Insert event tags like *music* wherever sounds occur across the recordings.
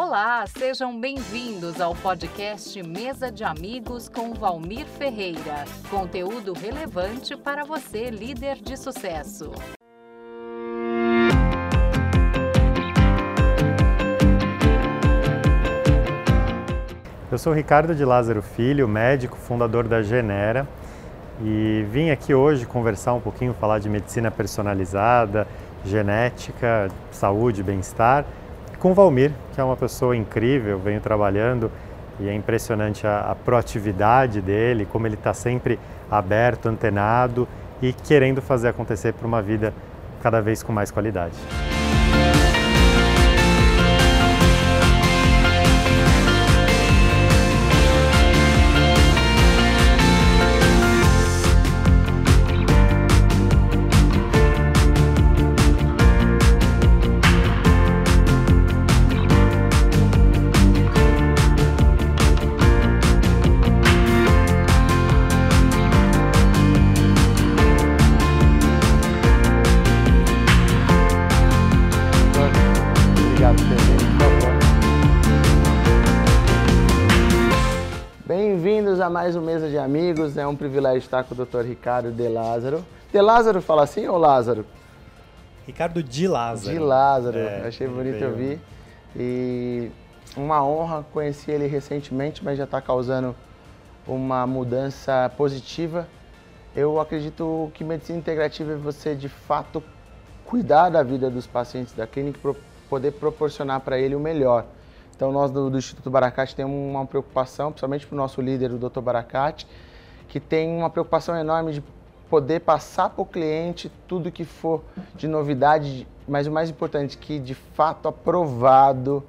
Olá, sejam bem-vindos ao podcast Mesa de Amigos com Valmir Ferreira. Conteúdo relevante para você, líder de sucesso. Eu sou Ricardo de Lázaro Filho, médico, fundador da Genera, e vim aqui hoje conversar um pouquinho, falar de medicina personalizada, genética, saúde, bem-estar, com o Valmir, que é uma pessoa incrível, venho trabalhando e é impressionante a, a proatividade dele, como ele está sempre aberto, antenado e querendo fazer acontecer para uma vida cada vez com mais qualidade. Mais um Mesa de Amigos. É um privilégio estar com o Dr. Ricardo De Lázaro. De Lázaro fala assim ou Lázaro? Ricardo de Lázaro. De Lázaro. É, Achei bonito veio- ouvir. E uma honra. Conheci ele recentemente, mas já está causando uma mudança positiva. Eu acredito que medicina integrativa é você, de fato, cuidar da vida dos pacientes da clínica poder proporcionar para ele o melhor. Então, nós do, do Instituto Baracate temos uma preocupação, principalmente para o nosso líder, o Dr. Baracate, que tem uma preocupação enorme de poder passar para o cliente tudo que for de novidade, mas o mais importante, que de fato aprovado,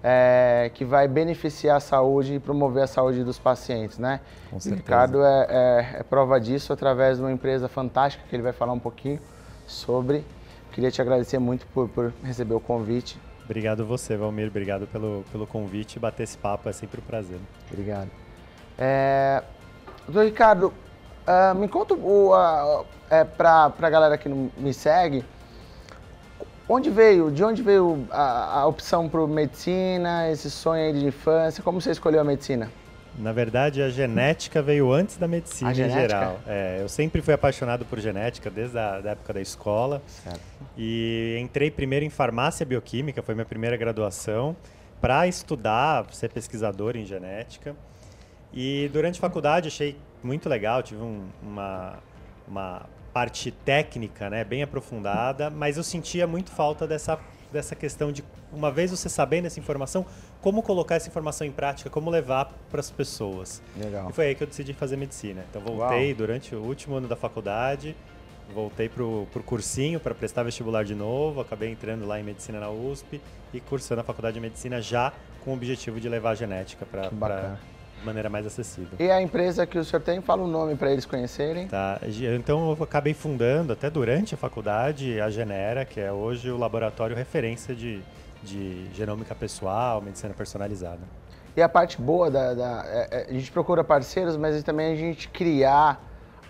é, que vai beneficiar a saúde e promover a saúde dos pacientes, né? Com O certeza. Ricardo é, é- é prova disso através de uma empresa fantástica que ele vai falar um pouquinho sobre. Queria te agradecer muito por, por receber o convite. Obrigado você, Valmir. Obrigado pelo, pelo convite. Bater esse papo é sempre um prazer. Obrigado. É, doutor Ricardo, ah, me conta o, a, é, para a galera que não me segue, onde veio, de onde veio a, a opção por medicina, esse sonho aí de infância, como você escolheu a medicina? Na verdade, a genética veio antes da medicina A em genética? geral. É, eu sempre fui apaixonado por genética desde a da época da escola. Certo. E entrei primeiro em farmácia bioquímica, foi minha primeira graduação, para estudar, ser pesquisador em genética. E durante a faculdade achei muito legal, tive um- uma, uma parte técnica né, bem aprofundada, mas eu sentia muito falta dessa, dessa questão de, uma vez você sabendo essa informação, como colocar essa informação em prática, como levar para as pessoas. Legal. E foi aí que eu decidi fazer medicina. Então voltei durante o último ano da faculdade, voltei pro, pro cursinho para prestar vestibular de novo, acabei entrando lá em medicina na USP e cursando a faculdade de medicina já com o objetivo de levar a genética para bacana. maneira mais acessível. E a empresa que o senhor tem, fala o nome para eles conhecerem. Tá, então eu acabei fundando até durante a faculdade a Genera, que é hoje o laboratório referência de, de genômica pessoal, medicina personalizada. E a parte boa da, da- é- é, a gente procura parceiros, mas também a gente criar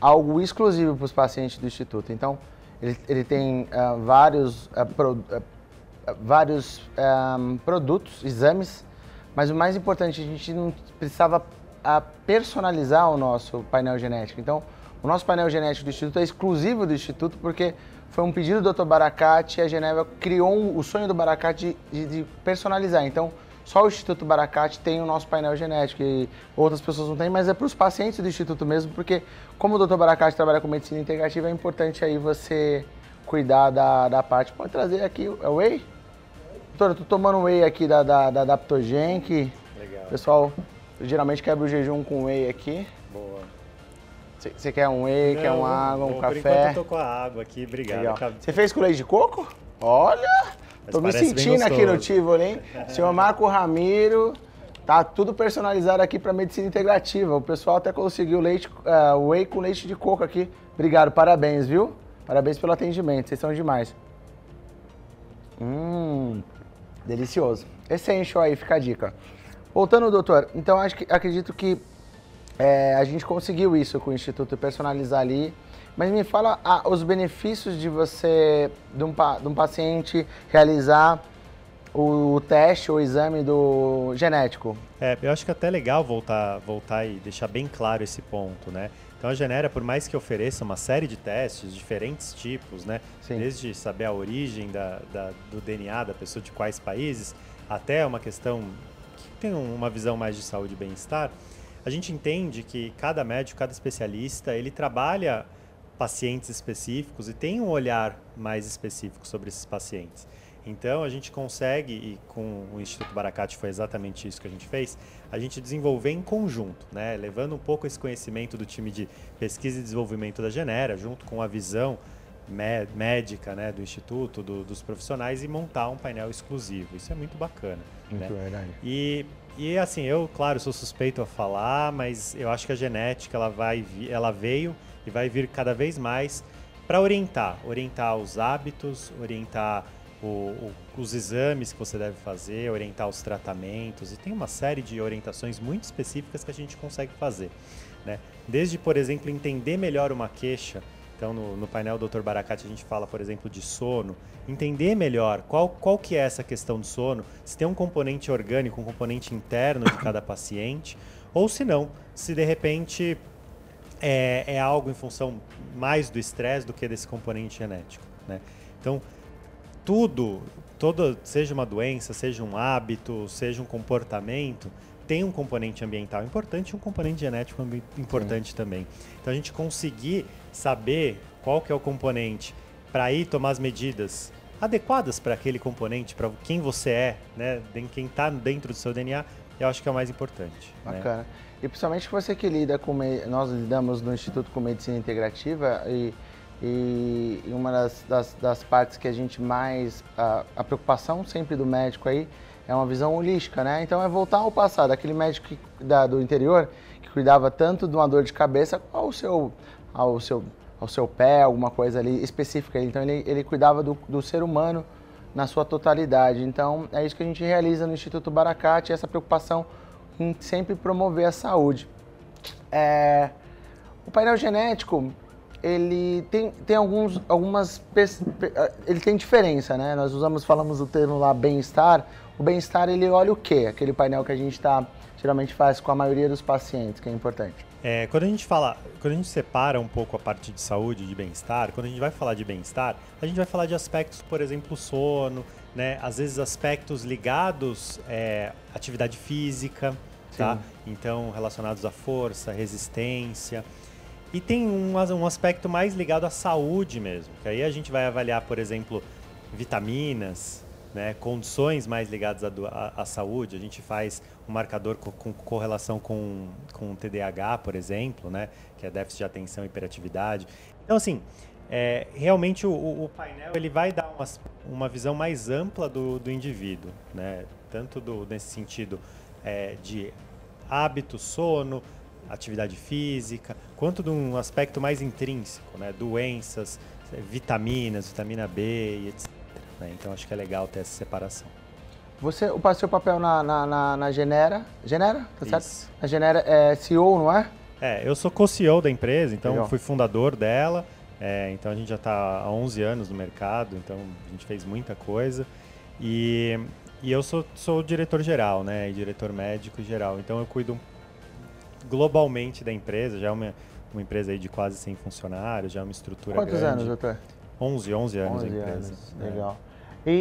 algo exclusivo para os pacientes do instituto. Então, ele, ele tem ah, vários, ah, pro- ah, vários ah, produtos, exames, mas o mais importante, a gente não precisava personalizar o nosso painel genético. Então, o nosso painel genético do instituto é exclusivo do instituto porque foi um pedido do Dr. Baracate e a Geneva criou um- o sonho do Baracate de, de- personalizar. Então, só o Instituto Baracate tem o nosso painel genético e outras pessoas não têm, mas é para os pacientes do Instituto mesmo, porque como o Dr. Baracate trabalha com medicina integrativa, é importante aí você cuidar da, da parte. Pode trazer aqui, é o whey? Doutor, eu tô tomando whey aqui da, da, da Adaptogen, que Legal. o pessoal geralmente quebra o jejum com whey aqui. Boa. Você- quer um whey, quer Não, uma água, um bom, Por enquanto café? eu tô com a água aqui, obrigado. Você fez com leite de coco? Olha! Mas Tô me sentindo aqui no. Tivoli, hein? *laughs* Senhor Marco Ramiro, tá tudo personalizado aqui para medicina integrativa. O pessoal até conseguiu leite, ah, whey com leite de coco aqui. Obrigado, parabéns, viu? Parabéns pelo atendimento, vocês são demais. Hum, delicioso. Essential aí, fica a dica. Voltando, doutor, então acho que, acredito que é, a gente conseguiu isso com o Instituto Personalizar ali. Mas me fala ah, os benefícios de você, de um, de um paciente realizar o teste, o exame do genético? É, eu acho que é até legal voltar, voltar e deixar bem claro esse ponto, né? Então a Genera, por mais que ofereça uma série de testes, diferentes tipos, né? Sim. Desde saber a origem da, da, do DNA da pessoa, de quais países, até uma questão que tem uma visão mais de saúde e bem-estar, a gente entende que cada médico, cada especialista, ele trabalha pacientes específicos e tem um olhar mais específico sobre esses pacientes. Então a gente consegue, e com o Instituto Baracate foi exatamente isso que a gente fez, a gente desenvolver em conjunto, né? levando um pouco esse conhecimento do time de pesquisa e desenvolvimento da Genera, junto com a visão médica né, do Instituto, do, dos profissionais, e montar um painel exclusivo. Isso é muito bacana. Muito né? verdade. E, e assim, eu, claro, sou suspeito a falar, mas eu acho que a genética ela, vai, ela veio e vai vir cada vez mais para orientar, orientar os hábitos, orientar o, o, os exames que você deve fazer, orientar os tratamentos, e tem uma série de orientações muito específicas que a gente consegue fazer. Né? Desde, por exemplo, entender melhor uma queixa. Então, no, no painel Dr. Baracate, a gente fala, por exemplo, de sono. Entender melhor qual, qual que é essa questão do sono, se tem um componente orgânico, um componente interno de cada paciente, ou se não, se de repente é, é algo em função mais do estresse do que desse componente genético. Né? Então, tudo, seja uma doença, seja um hábito, seja um comportamento, tem um componente ambiental importante e um componente genético importante Sim. também. Então a gente conseguir saber qual que é o componente para ir tomar as medidas adequadas para aquele componente, para quem você é, né, quem está dentro do seu DNA, eu acho que é o mais importante. Né? Bacana. Né? E principalmente você que lida com, nós lidamos no Instituto com Medicina Integrativa e e uma das, das, das, partes que a gente mais. A, a, preocupação sempre do médico aí é uma visão holística, né? Então é voltar ao passado, aquele médico que, da, do interior que cuidava tanto de uma dor de cabeça ao seu, ao seu, ao seu pé, alguma coisa ali específica. Então ele, ele cuidava do, do ser humano na sua totalidade. Então é isso que a gente realiza no Instituto Baracate, essa preocupação em sempre promover a saúde. É, o painel genético ele tem, tem alguns, algumas. Ele tem diferença, né? Nós usamos, falamos o termo lá bem-estar. O bem-estar ele olha o quê? Aquele painel que a gente tá, geralmente faz com a maioria dos pacientes, que é importante. É, quando a gente fala, quando a gente separa um pouco a parte de saúde e de bem-estar, quando a gente vai falar de bem-estar, a gente vai falar de aspectos, por exemplo, sono, né? Às vezes aspectos ligados é, atividade física, tá? Então relacionados à força, resistência. E tem um, um aspecto mais ligado à saúde mesmo, que aí a gente vai avaliar, por exemplo, vitaminas, né, condições mais ligadas à, saúde. A gente faz um marcador com, com correlação com, com TDAH, por exemplo, né, que é déficit de atenção e hiperatividade. Então, assim, é, realmente o, o, painel ele vai dar uma, uma visão mais ampla do, do indivíduo, né, tanto do, nesse sentido é, de hábito, sono, atividade física, quanto de um aspecto mais intrínseco, né? Doenças, vitaminas, vitamina B e etc. Né? Então acho que é legal ter essa separação. Você o seu papel na, na, na, na Genera, Genera, tá certo? Isso. A Genera é CEO, não é? É, eu sou co-CEO da empresa, então legal. fui fundador dela. É, então a gente já está há 11 anos no mercado, então a gente fez muita coisa. E, e eu sou, sou diretor geral, né? E diretor médico geral. Então eu cuido globalmente da empresa, já é uma, uma empresa aí de quase 100 funcionários, já é uma estrutura Quantos grande. anos, doutor? 11, 11 anos 11 a empresa. Anos. É. Legal. E, e,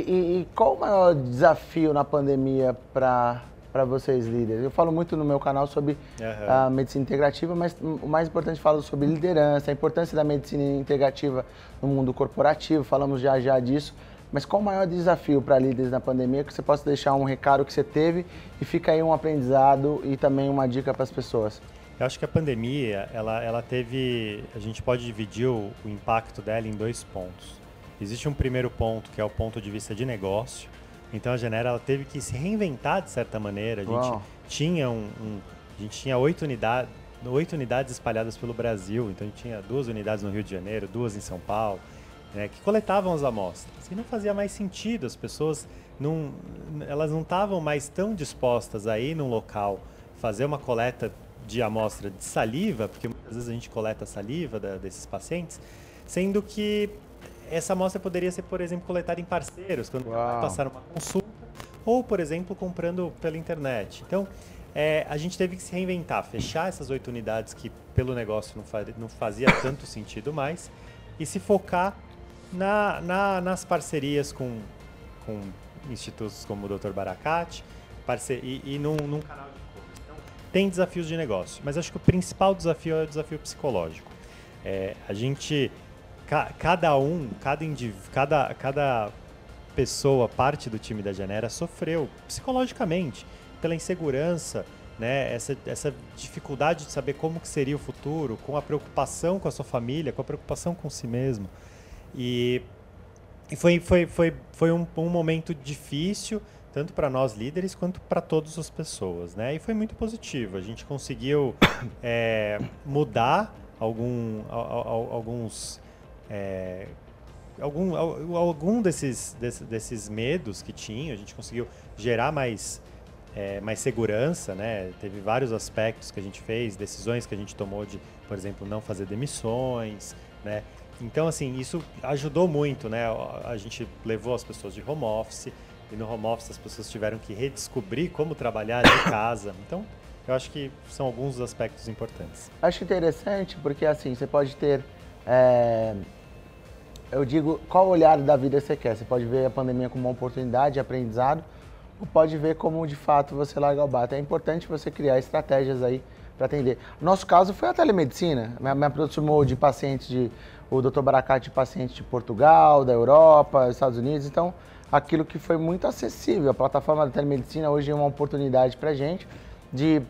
e, qual o maior desafio na pandemia para para vocês líderes? Eu falo muito no meu canal sobre uhum. a medicina integrativa, mas o mais importante falo sobre liderança, a importância da medicina integrativa no mundo corporativo, falamos já já disso. Mas qual o maior desafio para líderes na pandemia que você possa deixar um recado que você teve e fica aí um aprendizado e também uma dica para as pessoas? Eu acho que a pandemia, ela, ela teve, a gente pode dividir o, o impacto dela em dois pontos. Existe um primeiro ponto que é o ponto de vista de negócio. Então a Genera ela teve que se reinventar de certa maneira. A gente Uau. tinha um, um, a gente tinha oito unidades, oito unidades espalhadas pelo Brasil. Então a gente tinha duas unidades no Rio de Janeiro, duas em São Paulo né, que coletavam as amostras. E não fazia mais sentido, as pessoas não, elas não estavam mais tão dispostas a ir num local fazer uma coleta de amostra de saliva, porque muitas vezes a gente coleta saliva da, desses pacientes, sendo que essa amostra poderia ser, por exemplo, coletada em parceiros, quando passar uma consulta, ou, por exemplo, comprando pela internet. Então, é, a gente teve que se reinventar, fechar essas oito unidades que pelo negócio não, faz, não fazia tanto sentido mais e se focar na, na, nas parcerias com, com institutos como o Dr. Baracate e, e num, num canal de então, tem desafios de negócio, mas acho que o principal desafio é o desafio psicológico. É, a gente, ca, cada um, cada, indiv, cada, cada pessoa, parte do time da Genera, sofreu psicologicamente pela insegurança, né, essa, essa dificuldade de saber como que seria o futuro, com a preocupação com a sua família, com a preocupação com si mesmo. E, e foi, foi, foi, foi um, um momento difícil, tanto para nós líderes quanto para todas as pessoas, né? E foi muito positivo. A gente conseguiu é, *coughs* mudar algum, alguns é, algum, algum desses, desses, desses medos que tinha. A gente conseguiu gerar mais é, mais segurança, né? Teve vários aspectos que a gente fez, decisões que a gente tomou de, por exemplo, não fazer demissões, né? Então, assim, isso ajudou muito, né? A gente levou as pessoas de home office e no home office as pessoas tiveram que redescobrir como trabalhar de casa. Então, eu acho que são alguns dos aspectos importantes. Acho interessante porque, assim, você pode ter... É... Eu digo, qual olhar da vida você quer? Você pode ver a pandemia como uma oportunidade de aprendizado, pode ver como de fato você larga o bata. É importante você criar estratégias aí para atender. Nosso caso foi a telemedicina. Me, me aproximou de pacientes de o Dr. Baracate de pacientes de Portugal, da Europa, Estados Unidos. Então, aquilo que foi muito acessível. A plataforma da telemedicina hoje é uma oportunidade para gente de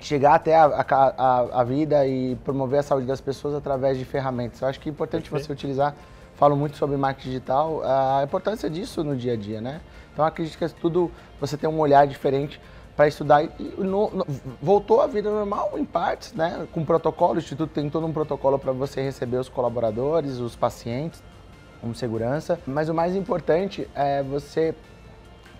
chegar até a, a, a, vida e promover a saúde das pessoas através de ferramentas. Eu acho que é importante Perfeito. você utilizar falo muito sobre marketing digital, a importância disso no dia a dia, né? Então acredito que é tudo você tem um olhar diferente para estudar e no, no, voltou à vida normal em partes, né? Com protocolo, o instituto tem todo um protocolo para você receber os colaboradores, os pacientes, com segurança. Mas o mais importante é você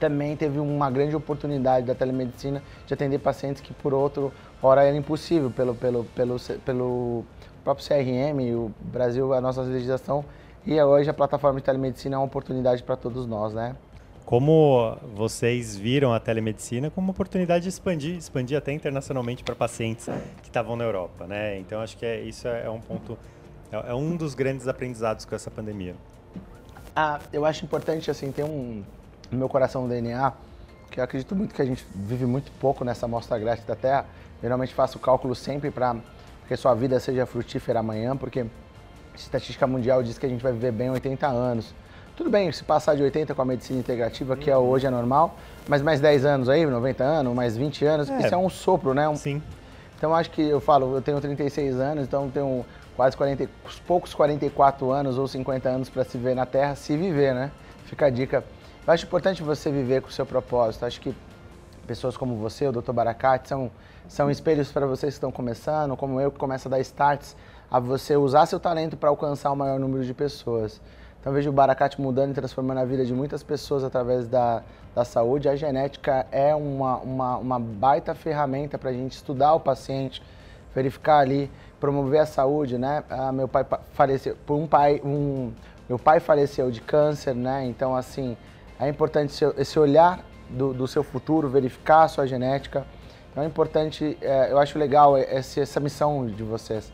também teve uma grande oportunidade da telemedicina de atender pacientes que por outro hora era impossível pelo pelo pelo pelo próprio CRM, o Brasil, a nossa legislação e hoje a plataforma de telemedicina é uma oportunidade para todos nós, né? Como vocês viram a telemedicina como uma oportunidade de expandir, expandir até internacionalmente para pacientes que estavam na Europa, né? Então acho que é, isso é um ponto, é, é um dos grandes aprendizados com essa pandemia. Ah, eu acho importante assim ter um no meu coração um DNA que eu acredito muito que a gente vive muito pouco nessa amostra grátis da Terra. Geralmente faço cálculo sempre para que sua vida seja frutífera amanhã, porque estatística mundial diz que a gente vai viver bem 80 anos. Tudo bem, se passar de 80 com a medicina integrativa, que é hoje é normal, mas mais 10 anos aí, 90 anos, mais 20 anos, é. isso é um sopro, né? Um... Sim. Então acho que eu falo, eu tenho 36 anos, então tenho quase 40, poucos 44 anos ou 50 anos para se ver na Terra, se viver, né? Fica a dica. Eu acho importante você viver com o seu propósito. Acho que pessoas como você, o Dr. Baracate, são, são espelhos para vocês que estão começando, como eu que começo a dar starts a você usar seu talento para alcançar o maior número de pessoas. Então vejo o Baracate mudando e transformando a vida de muitas pessoas através da, da saúde. A genética é uma, uma, uma baita ferramenta para a gente estudar o paciente, verificar ali, promover a saúde, né? Ah, meu pai faleceu por um pai, um, meu pai faleceu de câncer, né? Então assim é importante esse olhar do, do seu futuro, verificar a sua genética. Então é importante, é, eu acho legal essa, essa missão de vocês.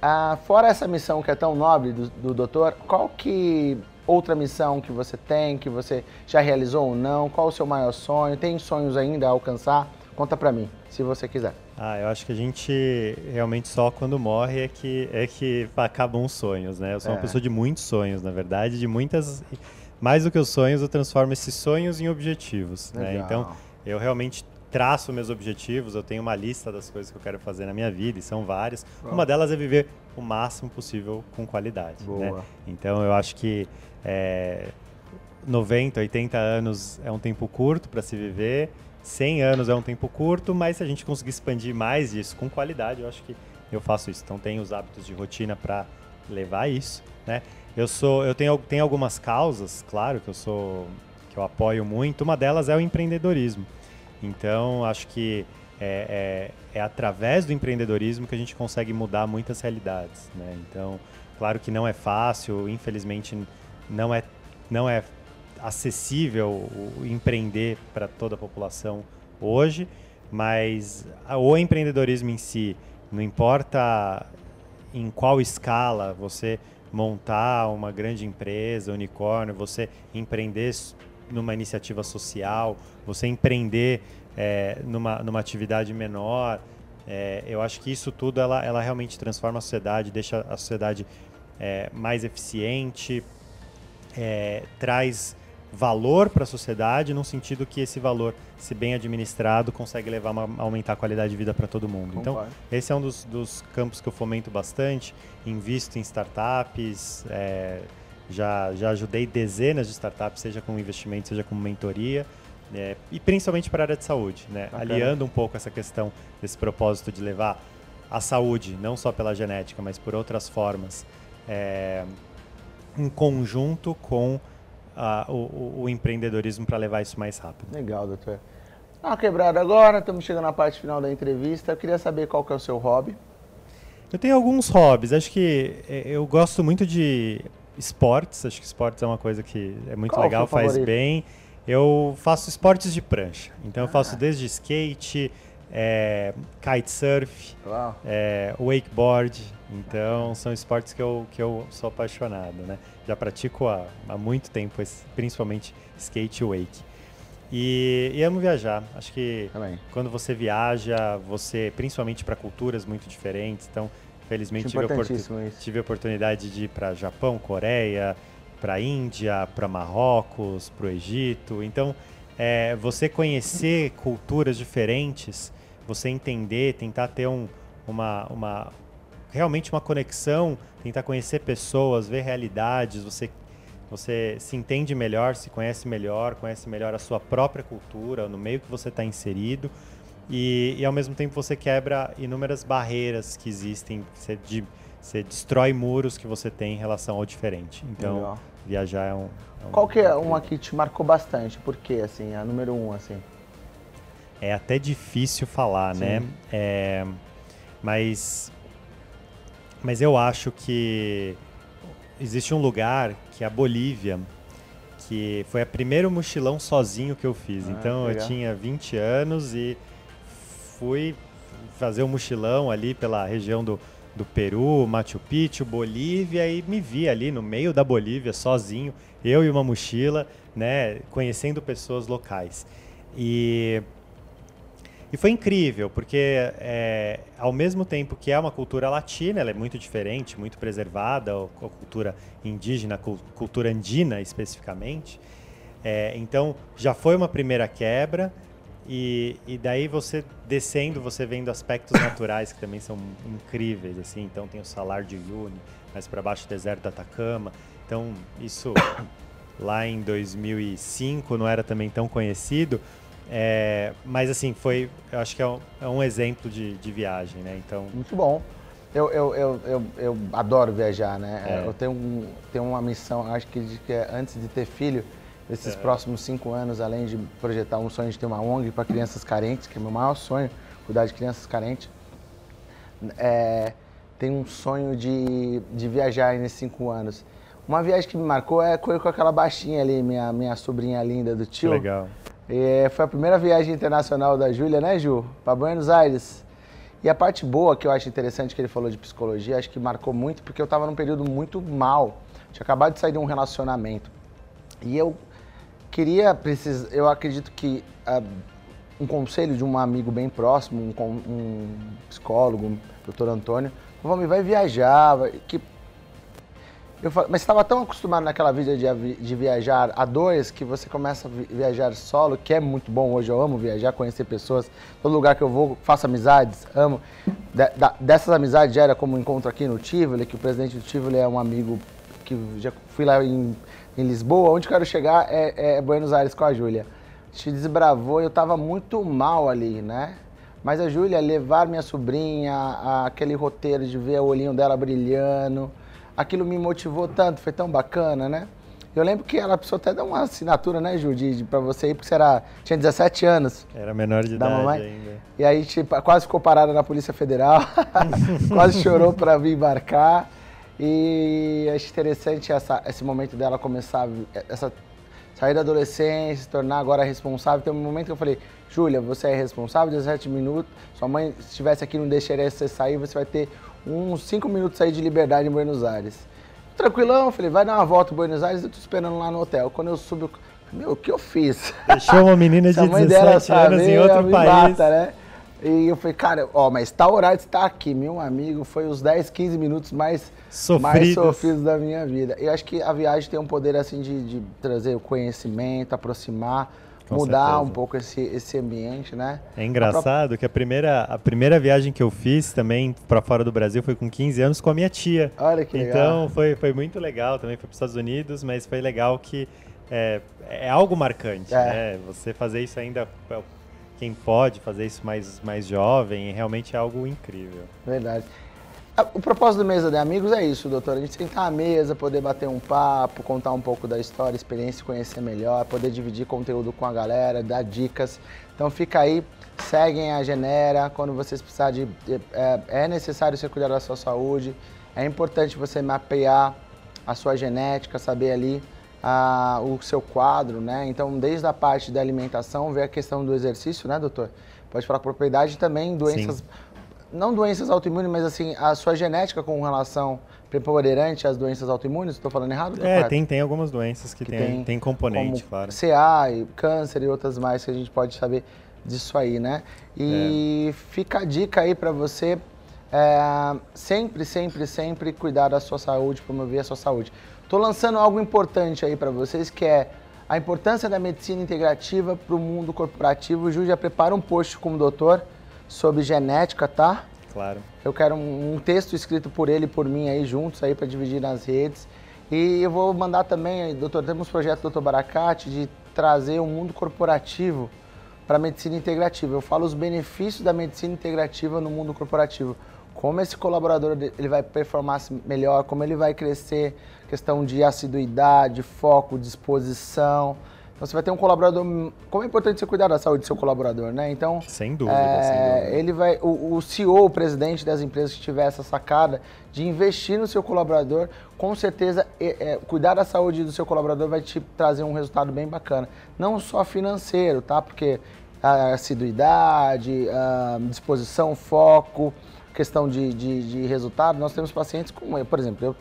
Ah, fora essa missão que é tão nobre do, do doutor, qual que outra missão que você tem, que você já realizou ou não? Qual o seu maior sonho? Tem sonhos ainda a alcançar? Conta pra mim, se você quiser. Ah, eu acho que a gente realmente só quando morre é que, é que acabam os sonhos, né? Eu sou é. uma pessoa de muitos sonhos, na verdade, de muitas... Mais do que os sonhos, eu transformo esses sonhos em objetivos, né? Então, eu realmente traço meus objetivos, eu tenho uma lista das coisas que eu quero fazer na minha vida, e são várias. Uma delas é viver o máximo possível com qualidade. Né? Então eu acho que é, 90, 80 anos é um tempo curto para se viver, 100 anos é um tempo curto, mas se a gente conseguir expandir mais isso com qualidade, eu acho que eu faço isso. Então tenho os hábitos de rotina para levar isso, né? Eu sou, eu tenho, tenho algumas causas, claro, que eu sou, que eu apoio muito. Uma delas é o empreendedorismo. Então, acho que é, é, é, através do empreendedorismo que a gente consegue mudar muitas realidades. Né? Então, claro que não é fácil, infelizmente não é, não é acessível empreender para toda a população hoje, mas o empreendedorismo em si, não importa em qual escala você montar uma grande empresa, unicórnio, você empreender numa iniciativa social, você empreender é, numa, numa atividade menor, é, eu acho que isso tudo ela, ela realmente transforma a sociedade, deixa a sociedade é, mais eficiente, é, traz valor para a sociedade, no sentido que esse valor, se bem administrado, consegue levar uma, aumentar a qualidade de vida para todo mundo. Então. Então, esse é um dos, dos, campos que eu fomento bastante, invisto em startups, é, já, já ajudei dezenas de startups, seja com investimento, seja com mentoria, é, e principalmente para a área de saúde, né? aliando um pouco essa questão desse propósito de levar a saúde, não só pela genética, mas por outras formas, é, em conjunto com o, o, o, empreendedorismo para levar isso mais rápido. Legal, doutor. Ah, quebrado agora, estamos chegando na parte final da entrevista. Eu queria saber qual que é o seu hobby. Eu tenho alguns hobbies. Acho que é, eu gosto muito de esportes. Acho que esportes é uma coisa que é muito qual legal, faz bem. Eu faço esportes de prancha. Então ah. eu faço desde skate, é, kitesurf, é, wakeboard. Então são esportes que eu, que eu sou apaixonado, né? Já pratico há, há muito tempo, principalmente skate e wake. E, e, amo viajar. Acho que quando você viaja, você, principalmente para culturas muito diferentes, então, felizmente tive, tive a oportunidade de ir para Japão, Coreia, para Índia, para Marrocos, para o Egito. Então, é, você conhecer culturas diferentes, você entender, tentar ter um, uma, uma realmente uma conexão, tentar conhecer pessoas, ver realidades, você você se entende melhor, se conhece melhor, conhece melhor a sua própria cultura, no meio que você está inserido, e, e, ao mesmo tempo você quebra inúmeras barreiras que existem, você, de, você destrói muros que você tem em relação ao diferente. Então, Legal. viajar é um, é um. Qual que é uma que te marcou bastante? Por quê, assim, a número um, assim? É até difícil falar, Sim. né? É, mas mas eu acho que existe um lugar que é a Bolívia, que foi o primeiro mochilão sozinho que eu fiz. Ah, então eu tinha 20 anos e fui fazer um mochilão ali pela região do, do Peru, Machu Picchu, Bolívia e me vi ali no meio da Bolívia sozinho, eu e uma mochila, né, conhecendo pessoas locais. E e foi incrível, porque é, ao mesmo tempo que é uma cultura latina, ela é muito diferente, muito preservada, a cultura indígena, a cultura andina especificamente. É, então já foi uma primeira quebra, e, e daí você descendo, você vendo aspectos *coughs* naturais que também são incríveis. assim Então tem o Salar de Uyuni, mais para baixo o deserto da Atacama. Então isso *coughs* lá em 2005 não era também tão conhecido, é, mas assim, foi, eu acho que é um, é um exemplo de, de, viagem, né? Então... Muito bom. Eu, eu, eu, eu, eu adoro viajar, né? É. Eu tenho, um, tenho uma missão, acho que, que é antes de ter filho, nesses é. próximos cinco anos, além de projetar um sonho de ter uma ONG para crianças carentes, que é meu maior sonho, cuidar de crianças carentes, é, tem um sonho de, de viajar nesses cinco anos. Uma viagem que me marcou é com aquela baixinha ali, minha, minha sobrinha linda do tio. Legal. Foi a primeira viagem internacional da Júlia, né, Ju? Para Buenos Aires. E a parte boa que eu acho interessante que ele falou de psicologia, acho que marcou muito, porque eu estava num período muito mal. Tinha acabado de sair de um relacionamento. E eu queria, precis... eu acredito que uh, um conselho de um amigo bem próximo, um, um psicólogo, um doutor Antônio, vamos vai viajar, que eu, mas estava tão acostumado naquela vida de, de, viajar a dois que você começa a viajar solo, que é muito bom. Hoje eu amo viajar, conhecer pessoas. Todo lugar que eu vou, faço amizades, amo. De, da, dessas amizades já era como um encontro aqui no Tivoli, que o presidente do Tivoli é um amigo que já fui lá em, em Lisboa. Onde quero chegar é, é Buenos Aires com a Júlia. Se desbravou, eu estava muito mal ali, né? Mas a Júlia, levar minha sobrinha, a, aquele roteiro de ver o olhinho dela brilhando aquilo me motivou tanto, foi tão bacana, né? Eu lembro que ela precisou até dar uma assinatura, né, Ju, de, de, pra você ir, porque você era, tinha 17 anos. Era menor de idade mamãe. ainda. E aí tipo, quase ficou parada na Polícia Federal, *laughs* quase chorou para vir embarcar. E acho interessante essa, esse momento dela começar, essa sair da adolescência, se tornar agora responsável. Tem um momento que eu falei, Júlia, você é responsável, 17 minutos, sua mãe se estivesse aqui não deixaria você sair, você vai ter uns 5 minutos aí de liberdade em Buenos Aires. Tranquilão, eu falei, vai dar uma volta em Buenos Aires, eu tô esperando lá no hotel. Quando eu subi, eu, meu, o que eu fiz? Deixou uma menina de 17 anos em outro país. Mata, né? E eu falei, cara, ó, mas tá horário de estar aqui, meu amigo, foi os 10, 15 minutos mais sofridos, mais sofridos da minha vida. E acho que a viagem tem um poder assim de, de trazer o conhecimento, aproximar, Com mudar certeza. um pouco esse, esse ambiente, né? É engraçado a própria... que a primeira, a primeira viagem que eu fiz também para fora do Brasil foi com 15 anos com a minha tia. Olha que legal. Então foi, foi muito legal, também foi para os Estados Unidos, mas foi legal que é, é algo marcante, é. né? Você fazer isso ainda quem pode fazer isso mais, mais jovem, realmente é algo incrível. Verdade. O propósito do Mesa de Amigos é isso, doutor. A gente sentar à mesa, poder bater um papo, contar um pouco da história, experiência, conhecer melhor, poder dividir conteúdo com a galera, dar dicas. Então fica aí, seguem a Genera. Quando vocês precisarem de. É, é necessário você cuidar da sua saúde. É importante você mapear a sua genética, saber ali a, o seu quadro, né? Então, desde a parte da alimentação, vê a questão do exercício, né, doutor? Pode falar com propriedade também, doenças, Sim. não doenças autoimunes, mas assim, a sua genética com relação preponderante às doenças autoimunes, estou falando errado? É, tem, tem algumas doenças que, que tem, tem, tem componente, claro. CA, e câncer e outras mais que a gente pode saber disso aí, né? E é. fica a dica aí para você é, sempre, sempre, sempre cuidar da sua saúde, promover a sua saúde. Estou lançando algo importante aí para vocês, que é a importância da medicina integrativa para o mundo corporativo. O Ju já prepara um post como doutor sobre genética, tá? Claro. Eu quero um, um texto escrito por ele e por mim aí juntos aí para dividir nas redes. E eu vou mandar também, doutor, temos um projeto doutor Baracate de trazer o um mundo corporativo para a medicina integrativa. Eu falo os benefícios da medicina integrativa no mundo corporativo como esse colaborador ele vai performar melhor, como ele vai crescer, questão de assiduidade, foco, disposição. Então você vai ter um colaborador. Como é importante você cuidar da saúde do seu colaborador, né? Então. Sem dúvida, é, sem dúvida. Ele vai. O, o CEO, o presidente das empresas que tiver essa sacada de investir no seu colaborador, com certeza é, é, cuidar da saúde do seu colaborador vai te trazer um resultado bem bacana. Não só financeiro, tá? Porque a assiduidade, a disposição, foco questão de, de, de resultado, nós temos pacientes com, por exemplo, eu,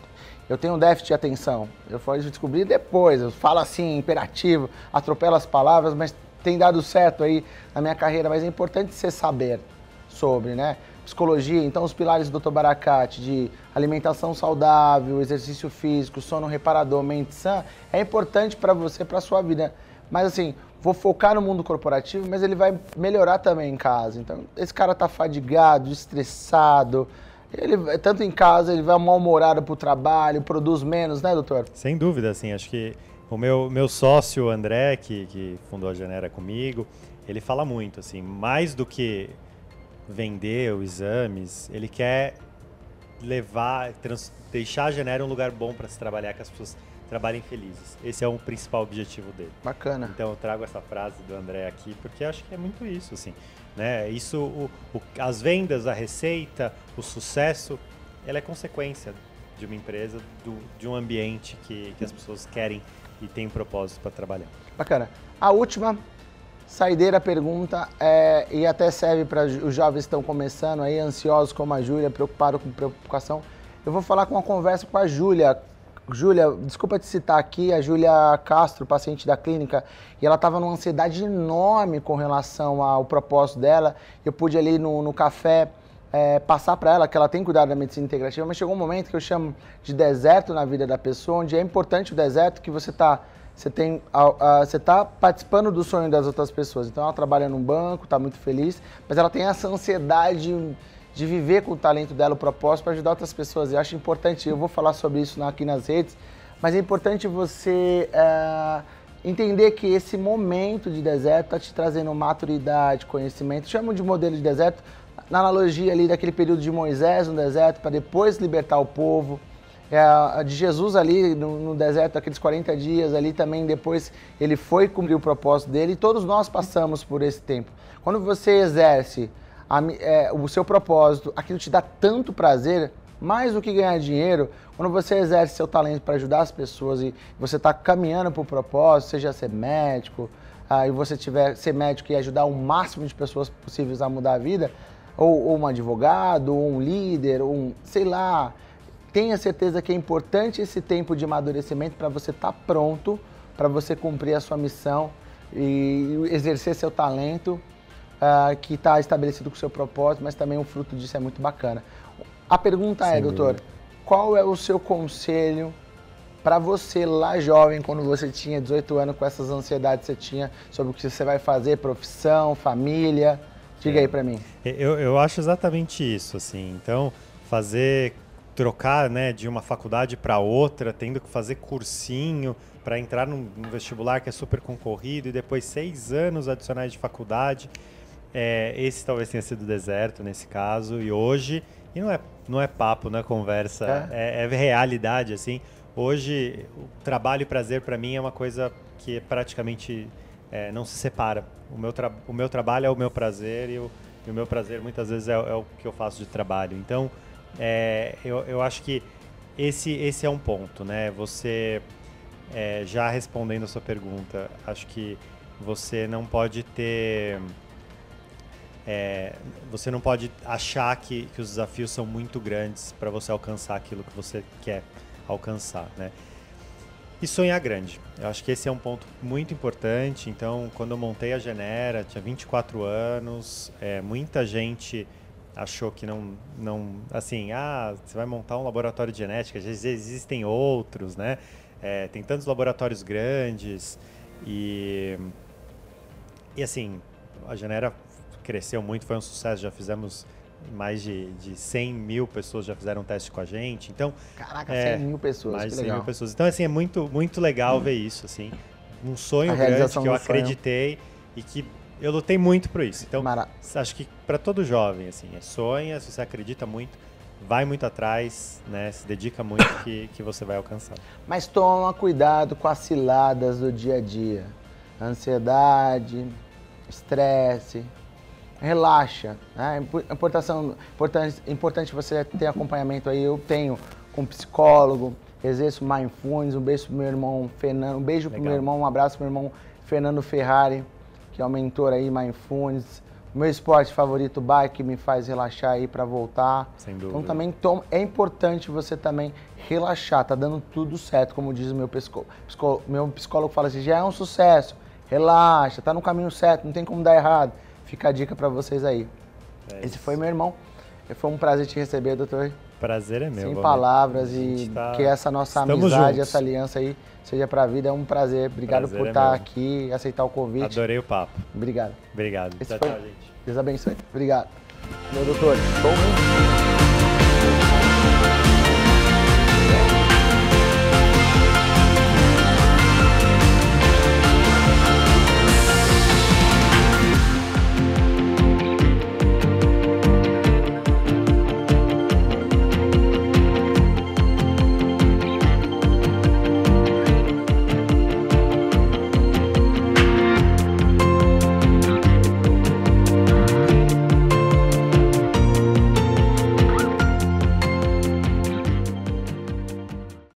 eu tenho déficit de atenção. Eu fui descobrir depois, eu falo assim, imperativo, atropelo as palavras, mas tem dado certo aí na minha carreira, mas é importante você saber sobre, né? Psicologia, então os pilares do Dr. Baracate de alimentação saudável, exercício físico, sono reparador, mente sã, é importante para você, para sua vida. Mas assim, vou focar no mundo corporativo, mas ele vai melhorar também em casa. Então, esse cara tá fadigado, estressado, ele tanto em casa, ele vai mal-humorado para o trabalho, produz menos, né, doutor? Sem dúvida, assim, acho que o meu, meu sócio André, que, que fundou a Genera comigo, ele fala muito, assim, mais do que vender os exames, ele quer levar, trans, deixar a Genera um lugar bom para se trabalhar, que as pessoas trabalhem felizes. Esse é o principal objetivo dele. Bacana. Então eu trago essa frase do André aqui porque acho que é muito isso, assim, né? Isso, o, o, as vendas, a receita, o sucesso, ela é consequência de uma empresa, do, de um ambiente que, que as pessoas querem e têm um propósito para trabalhar. Bacana. A última saideira pergunta é, e até serve para os jovens que estão começando aí, ansiosos como a Júlia, preocupados com preocupação. Eu vou falar com uma conversa com a Júlia, Júlia, desculpa te citar aqui, a Júlia Castro, paciente da clínica, e ela estava numa ansiedade enorme com relação ao propósito dela. Eu pude ali no, no café é, passar para ela que ela tem cuidado da medicina integrativa, mas chegou um momento que eu chamo de deserto na vida da pessoa, onde é importante o deserto que você está você tem você está participando do sonho das outras pessoas. Então ela trabalha num banco, está muito feliz, mas ela tem essa ansiedade de viver com o talento dela, o propósito para ajudar outras pessoas. Eu acho importante, eu vou falar sobre isso aqui nas redes, mas é importante você é, entender que esse momento de deserto está te trazendo maturidade, conhecimento. Chamo de modelo de deserto, na analogia ali daquele período de Moisés no deserto, para depois libertar o povo. É, de Jesus ali no, no, deserto, aqueles 40 dias ali também, depois ele foi cumprir o propósito dele e todos nós passamos por esse tempo. Quando você exerce a, é, o seu propósito, aquilo te dá tanto prazer, mais do que ganhar dinheiro, quando você exerce seu talento para ajudar as pessoas e você está caminhando para o propósito, seja ser médico, ah, e você tiver ser médico e ajudar o máximo de pessoas possíveis a mudar a vida, ou, ou um advogado, ou um líder, ou um, sei lá, tenha certeza que é importante esse tempo de amadurecimento para você estar tá pronto, para você cumprir a sua missão e exercer seu talento uh, que está estabelecido com o seu propósito, mas também o fruto disso é muito bacana. A pergunta é, Sem é, dúvida. doutor, qual é o seu conselho para você lá jovem, quando você tinha 18 anos, com essas ansiedades que você tinha sobre o que você vai fazer, profissão, família? Diga é. aí para mim. Eu, eu acho exatamente isso, assim. Então, fazer trocar né, de uma faculdade para outra, tendo que fazer cursinho para entrar num, num, vestibular que é super concorrido e depois seis anos adicionais de faculdade. É, esse talvez tenha sido deserto nesse caso. E hoje, e não é, não é papo, não é conversa, é, é, é realidade. assim. Hoje, o trabalho e prazer para mim é uma coisa que praticamente é, não se separa. O meu, o meu trabalho é o meu prazer e o, e o meu prazer muitas vezes é, é o que eu faço de trabalho. Então, é, eu, eu acho que esse, esse é um ponto, né? Você, é, já respondendo a sua pergunta, acho que você não pode ter. É, você não pode achar que, que os desafios são muito grandes para você alcançar aquilo que você quer alcançar, né? E sonhar grande. Eu acho que esse é um ponto muito importante. Então, quando eu montei a Genera, tinha 24 anos, é, muita gente achou que não, não, assim, ah, você vai montar um laboratório de genética, já existem outros, né? É, tem tantos laboratórios grandes e, e assim, a Genera cresceu muito, foi um sucesso, já fizemos mais de, de 100 mil pessoas já fizeram teste com a gente, então... Caraca, é, 100 mil pessoas, Mais de 100 legal. mil pessoas. Então, assim, é muito, muito legal hum. ver isso, assim, um sonho grande que eu acreditei sonho. e que eu lutei muito por isso. Então, Mara... acho que para todo jovem, assim, é sonha, se você acredita muito, vai muito atrás, né? Se dedica muito que, que você vai alcançar. Mas toma cuidado com as ciladas do dia a dia. Ansiedade, estresse, relaxa. Né? Importação, importante, importante você ter acompanhamento aí. Eu tenho com um psicólogo, exerço mindfulness. Um beijo pro meu irmão Fernando, um beijo Legal. pro meu irmão, um abraço pro meu irmão Fernando Ferrari que é o mentor aí, Mindfulness. O meu esporte favorito, bike, me faz relaxar aí para voltar. Sem dúvida. Então também tom, é importante você também relaxar, tá dando tudo certo, como diz o meu psicólogo. Meu psicólogo fala assim, já é um sucesso, relaxa, tá no caminho certo, não tem como dar errado. Fica a dica para vocês aí. É Esse foi meu irmão. Foi um prazer te receber, doutor. Prazer é meu. Sem palavras e tá... que essa nossa Estamos amizade, juntos. essa aliança aí seja para a vida. É um prazer. Obrigado prazer por é estar meu. aqui, aceitar o convite. Adorei o papo. Obrigado. Obrigado. Esse tchau, foi... tchau, gente. Deus abençoe. Obrigado. Meu doutor, bom